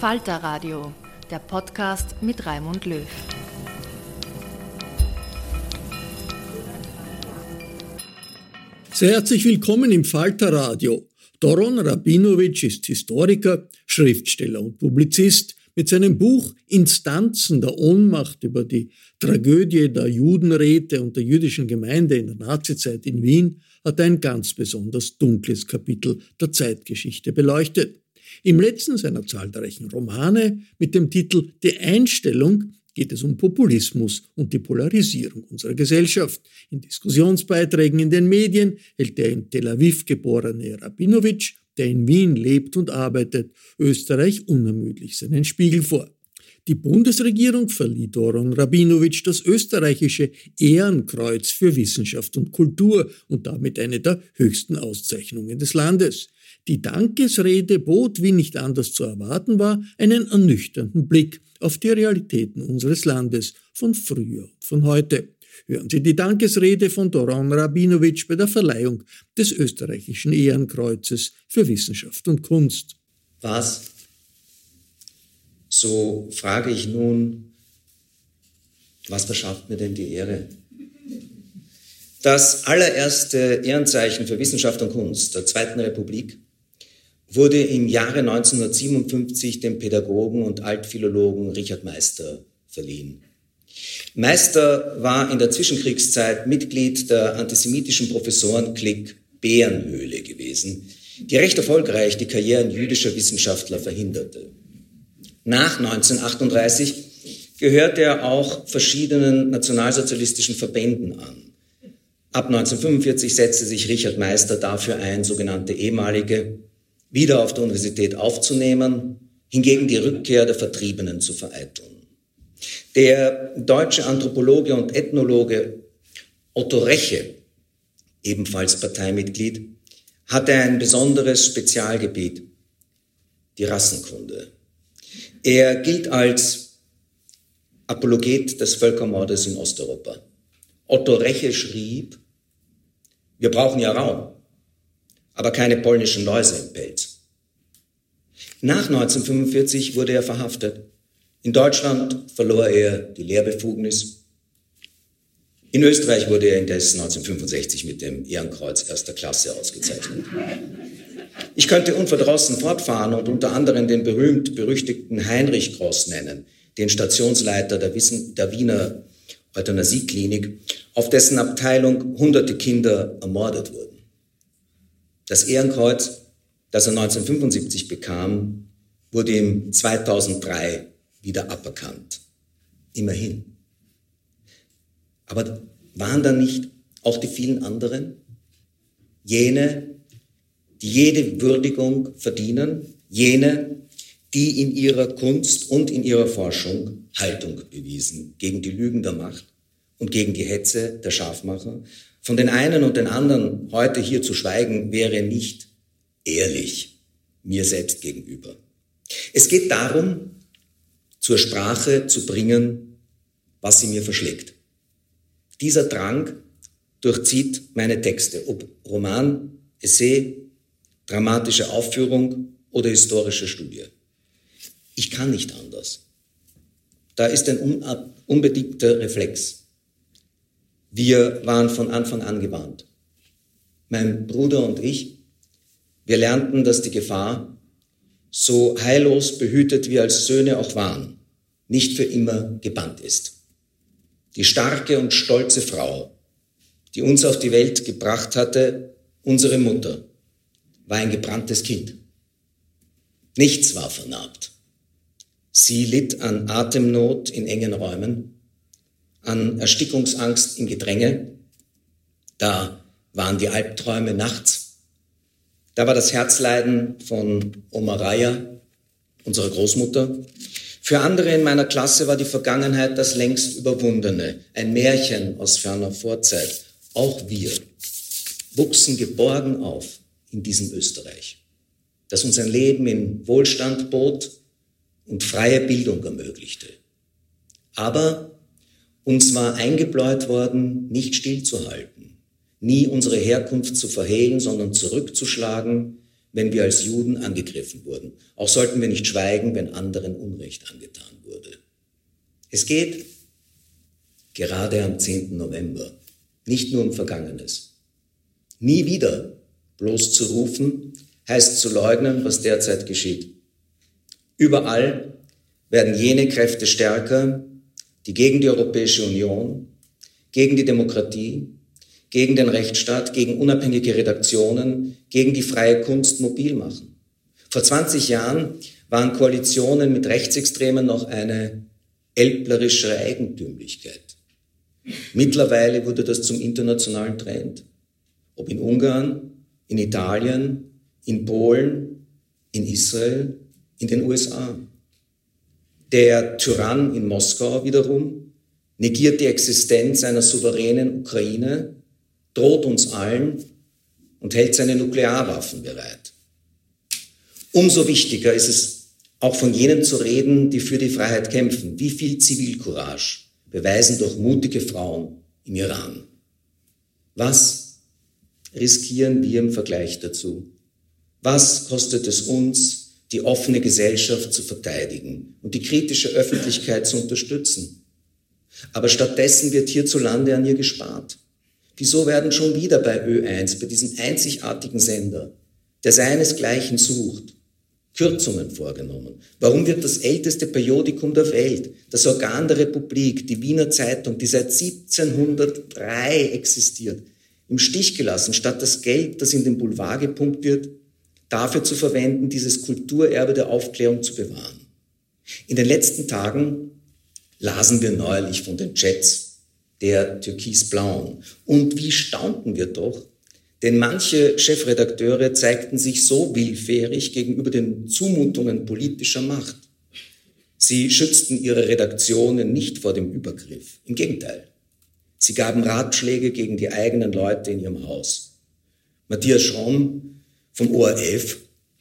Falter Radio, der Podcast mit Raimund Löw. Sehr herzlich willkommen im Falter Radio. Doron Rabinovic ist Historiker, Schriftsteller und Publizist. Mit seinem Buch Instanzen der Ohnmacht über die Tragödie der Judenräte und der jüdischen Gemeinde in der Nazizeit in Wien hat er ein ganz besonders dunkles Kapitel der Zeitgeschichte beleuchtet. Im letzten seiner zahlreichen Romane mit dem Titel Die Einstellung geht es um Populismus und die Polarisierung unserer Gesellschaft. In Diskussionsbeiträgen in den Medien hält der in Tel Aviv geborene Rabinowitsch, der in Wien lebt und arbeitet, Österreich unermüdlich seinen Spiegel vor. Die Bundesregierung verlieh Doron Rabinowitsch das österreichische Ehrenkreuz für Wissenschaft und Kultur und damit eine der höchsten Auszeichnungen des Landes. Die Dankesrede bot, wie nicht anders zu erwarten war, einen ernüchternden Blick auf die Realitäten unseres Landes von früher und von heute. Hören Sie die Dankesrede von Doron Rabinowitsch bei der Verleihung des österreichischen Ehrenkreuzes für Wissenschaft und Kunst. Was, so frage ich nun, was verschafft mir denn die Ehre? Das allererste Ehrenzeichen für Wissenschaft und Kunst der Zweiten Republik wurde im Jahre 1957 dem Pädagogen und Altphilologen Richard Meister verliehen. Meister war in der Zwischenkriegszeit Mitglied der antisemitischen Professorenklick Bärenhöhle gewesen, die recht erfolgreich die Karrieren jüdischer Wissenschaftler verhinderte. Nach 1938 gehörte er auch verschiedenen nationalsozialistischen Verbänden an. Ab 1945 setzte sich Richard Meister dafür ein, sogenannte ehemalige wieder auf der Universität aufzunehmen, hingegen die Rückkehr der Vertriebenen zu vereiteln. Der deutsche Anthropologe und Ethnologe Otto Reche, ebenfalls Parteimitglied, hatte ein besonderes Spezialgebiet, die Rassenkunde. Er gilt als Apologet des Völkermordes in Osteuropa. Otto Reche schrieb, wir brauchen ja Raum aber keine polnischen Läuse im Pelz. Nach 1945 wurde er verhaftet. In Deutschland verlor er die Lehrbefugnis. In Österreich wurde er indes 1965 mit dem Ehrenkreuz erster Klasse ausgezeichnet. Ich könnte unverdrossen fortfahren und unter anderem den berühmt-berüchtigten Heinrich Gross nennen, den Stationsleiter der, Wissen, der Wiener Euthanasieklinik, auf dessen Abteilung hunderte Kinder ermordet wurden. Das Ehrenkreuz, das er 1975 bekam, wurde ihm 2003 wieder aberkannt. Immerhin. Aber waren da nicht auch die vielen anderen? Jene, die jede Würdigung verdienen, jene, die in ihrer Kunst und in ihrer Forschung Haltung bewiesen gegen die Lügen der Macht und gegen die Hetze der Scharfmacher. Von den einen und den anderen heute hier zu schweigen, wäre nicht ehrlich mir selbst gegenüber. Es geht darum, zur Sprache zu bringen, was sie mir verschlägt. Dieser Drang durchzieht meine Texte, ob Roman, Essay, dramatische Aufführung oder historische Studie. Ich kann nicht anders. Da ist ein unbedingter Reflex. Wir waren von Anfang an gewarnt. Mein Bruder und ich, wir lernten, dass die Gefahr, so heillos behütet wir als Söhne auch waren, nicht für immer gebannt ist. Die starke und stolze Frau, die uns auf die Welt gebracht hatte, unsere Mutter, war ein gebranntes Kind. Nichts war vernarbt. Sie litt an Atemnot in engen Räumen, an Erstickungsangst im Gedränge. Da waren die Albträume nachts. Da war das Herzleiden von Oma Raya, unserer Großmutter. Für andere in meiner Klasse war die Vergangenheit das längst Überwundene, ein Märchen aus ferner Vorzeit. Auch wir wuchsen geborgen auf in diesem Österreich, das uns ein Leben in Wohlstand bot und freie Bildung ermöglichte. Aber uns war eingebläut worden, nicht stillzuhalten, nie unsere Herkunft zu verhehlen, sondern zurückzuschlagen, wenn wir als Juden angegriffen wurden. Auch sollten wir nicht schweigen, wenn anderen Unrecht angetan wurde. Es geht gerade am 10. November nicht nur um Vergangenes. Nie wieder bloß zu rufen, heißt zu leugnen, was derzeit geschieht. Überall werden jene Kräfte stärker, die gegen die Europäische Union, gegen die Demokratie, gegen den Rechtsstaat, gegen unabhängige Redaktionen, gegen die freie Kunst mobil machen. Vor 20 Jahren waren Koalitionen mit Rechtsextremen noch eine elblerische Eigentümlichkeit. Mittlerweile wurde das zum internationalen Trend. Ob in Ungarn, in Italien, in Polen, in Israel, in den USA. Der Tyrann in Moskau wiederum negiert die Existenz einer souveränen Ukraine, droht uns allen und hält seine Nuklearwaffen bereit. Umso wichtiger ist es, auch von jenen zu reden, die für die Freiheit kämpfen. Wie viel Zivilcourage beweisen durch mutige Frauen im Iran? Was riskieren wir im Vergleich dazu? Was kostet es uns, die offene Gesellschaft zu verteidigen und die kritische Öffentlichkeit zu unterstützen. Aber stattdessen wird hierzulande an ihr gespart. Wieso werden schon wieder bei Ö1, bei diesem einzigartigen Sender, der seinesgleichen sucht, Kürzungen vorgenommen? Warum wird das älteste Periodikum der Welt, das Organ der Republik, die Wiener Zeitung, die seit 1703 existiert, im Stich gelassen, statt das Geld, das in den Boulevard gepumpt wird, dafür zu verwenden, dieses Kulturerbe der Aufklärung zu bewahren. In den letzten Tagen lasen wir neuerlich von den Jets der türkisblauen. Und wie staunten wir doch, denn manche Chefredakteure zeigten sich so willfährig gegenüber den Zumutungen politischer Macht. Sie schützten ihre Redaktionen nicht vor dem Übergriff. Im Gegenteil. Sie gaben Ratschläge gegen die eigenen Leute in ihrem Haus. Matthias Schromm vom ORF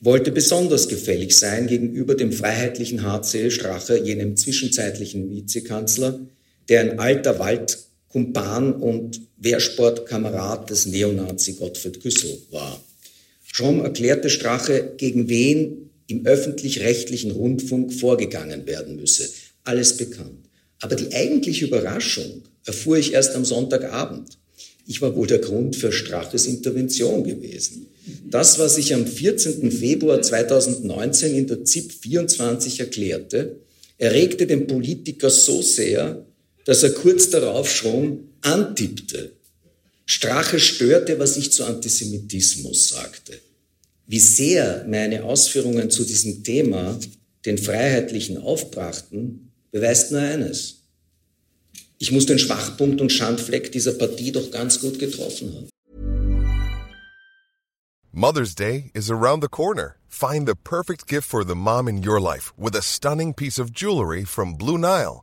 wollte besonders gefällig sein gegenüber dem freiheitlichen HC Strache, jenem zwischenzeitlichen Vizekanzler, der ein alter Waldkumpan und Wehrsportkamerad des Neonazi Gottfried Küssel war. Schromm erklärte Strache, gegen wen im öffentlich-rechtlichen Rundfunk vorgegangen werden müsse. Alles bekannt. Aber die eigentliche Überraschung erfuhr ich erst am Sonntagabend. Ich war wohl der Grund für Straches Intervention gewesen. Das, was ich am 14. Februar 2019 in der ZIP 24 erklärte, erregte den Politiker so sehr, dass er kurz darauf schon antippte. Strache störte, was ich zu Antisemitismus sagte. Wie sehr meine Ausführungen zu diesem Thema den Freiheitlichen aufbrachten, beweist nur eines. Ich muss den Schwachpunkt und Schandfleck dieser Partie doch ganz gut getroffen haben. Mother's Day is around the corner. Find the perfect gift for the mom in your life with a stunning piece of jewelry from Blue Nile.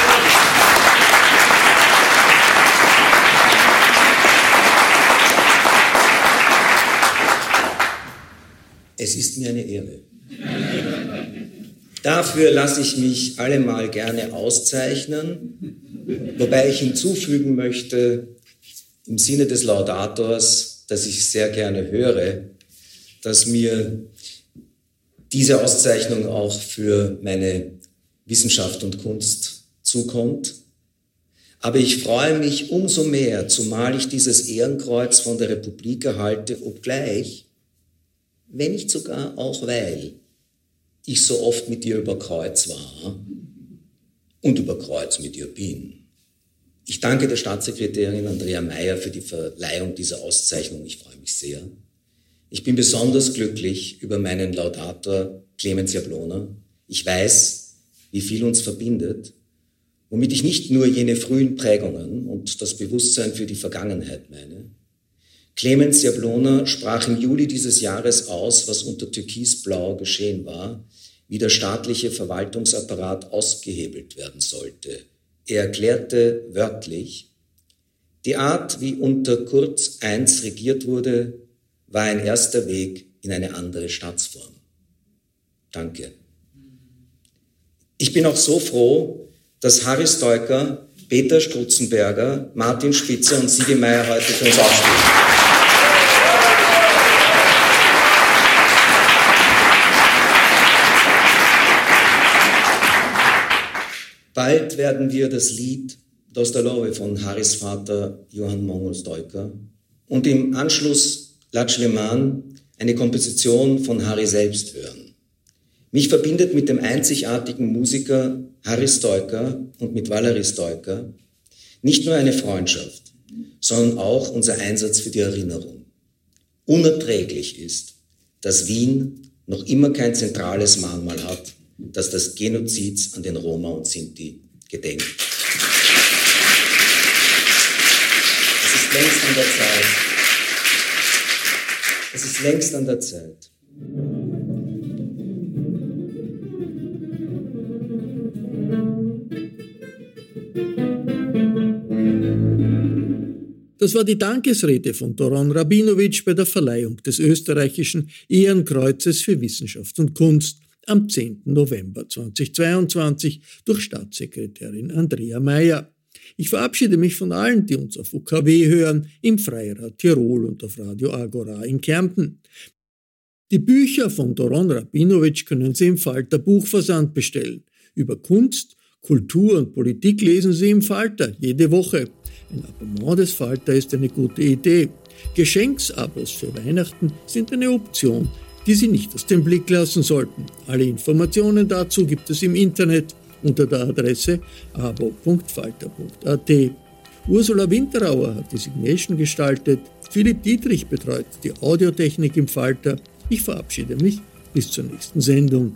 es ist mir eine Ehre. Dafür lasse ich mich allemal gerne auszeichnen, wobei ich hinzufügen möchte, im Sinne des Laudators, dass ich sehr gerne höre, dass mir diese Auszeichnung auch für meine Wissenschaft und Kunst zukommt. Aber ich freue mich umso mehr, zumal ich dieses Ehrenkreuz von der Republik erhalte, obgleich, wenn nicht sogar auch weil, ich so oft mit ihr über Kreuz war und über Kreuz mit ihr bin. Ich danke der Staatssekretärin Andrea Mayer für die Verleihung dieser Auszeichnung. Ich freue mich sehr. Ich bin besonders glücklich über meinen Laudator Clemens Jablona. Ich weiß, wie viel uns verbindet, womit ich nicht nur jene frühen Prägungen und das Bewusstsein für die Vergangenheit meine. Clemens Jablona sprach im Juli dieses Jahres aus, was unter Türkisblau geschehen war, wie der staatliche Verwaltungsapparat ausgehebelt werden sollte. Er erklärte wörtlich, die Art, wie unter Kurz I regiert wurde, war ein erster Weg in eine andere Staatsform. Danke. Ich bin auch so froh, dass Harry Stoiker, Peter Strutzenberger, Martin Spitzer und Sigi Meier heute für uns aufspielen. Bald werden wir das Lied Dostalowe von Harris Vater Johann Mongol Stoiker und im Anschluss Latschleman, eine Komposition von Harry selbst hören. Mich verbindet mit dem einzigartigen Musiker Harry Stoiker und mit Valerie Stoiker nicht nur eine Freundschaft, sondern auch unser Einsatz für die Erinnerung. Unerträglich ist, dass Wien noch immer kein zentrales Mahnmal hat dass das Genozids an den Roma und Sinti gedenkt. Es ist längst an der Zeit. Es ist längst an der Zeit. Das war die Dankesrede von Doron Rabinowitsch bei der Verleihung des österreichischen Ehrenkreuzes für Wissenschaft und Kunst am 10. November 2022 durch Staatssekretärin Andrea Mayer. Ich verabschiede mich von allen, die uns auf UKW hören, im Freirad Tirol und auf Radio Agora in Kärnten. Die Bücher von Doron Rabinowitsch können Sie im Falter Buchversand bestellen. Über Kunst, Kultur und Politik lesen Sie im Falter jede Woche. Ein Abonnement des Falter ist eine gute Idee. Geschenksabos für Weihnachten sind eine Option die Sie nicht aus dem Blick lassen sollten. Alle Informationen dazu gibt es im Internet unter der Adresse abo.falter.at. Ursula Winterauer hat die Signation gestaltet, Philipp Dietrich betreut die Audiotechnik im Falter. Ich verabschiede mich bis zur nächsten Sendung.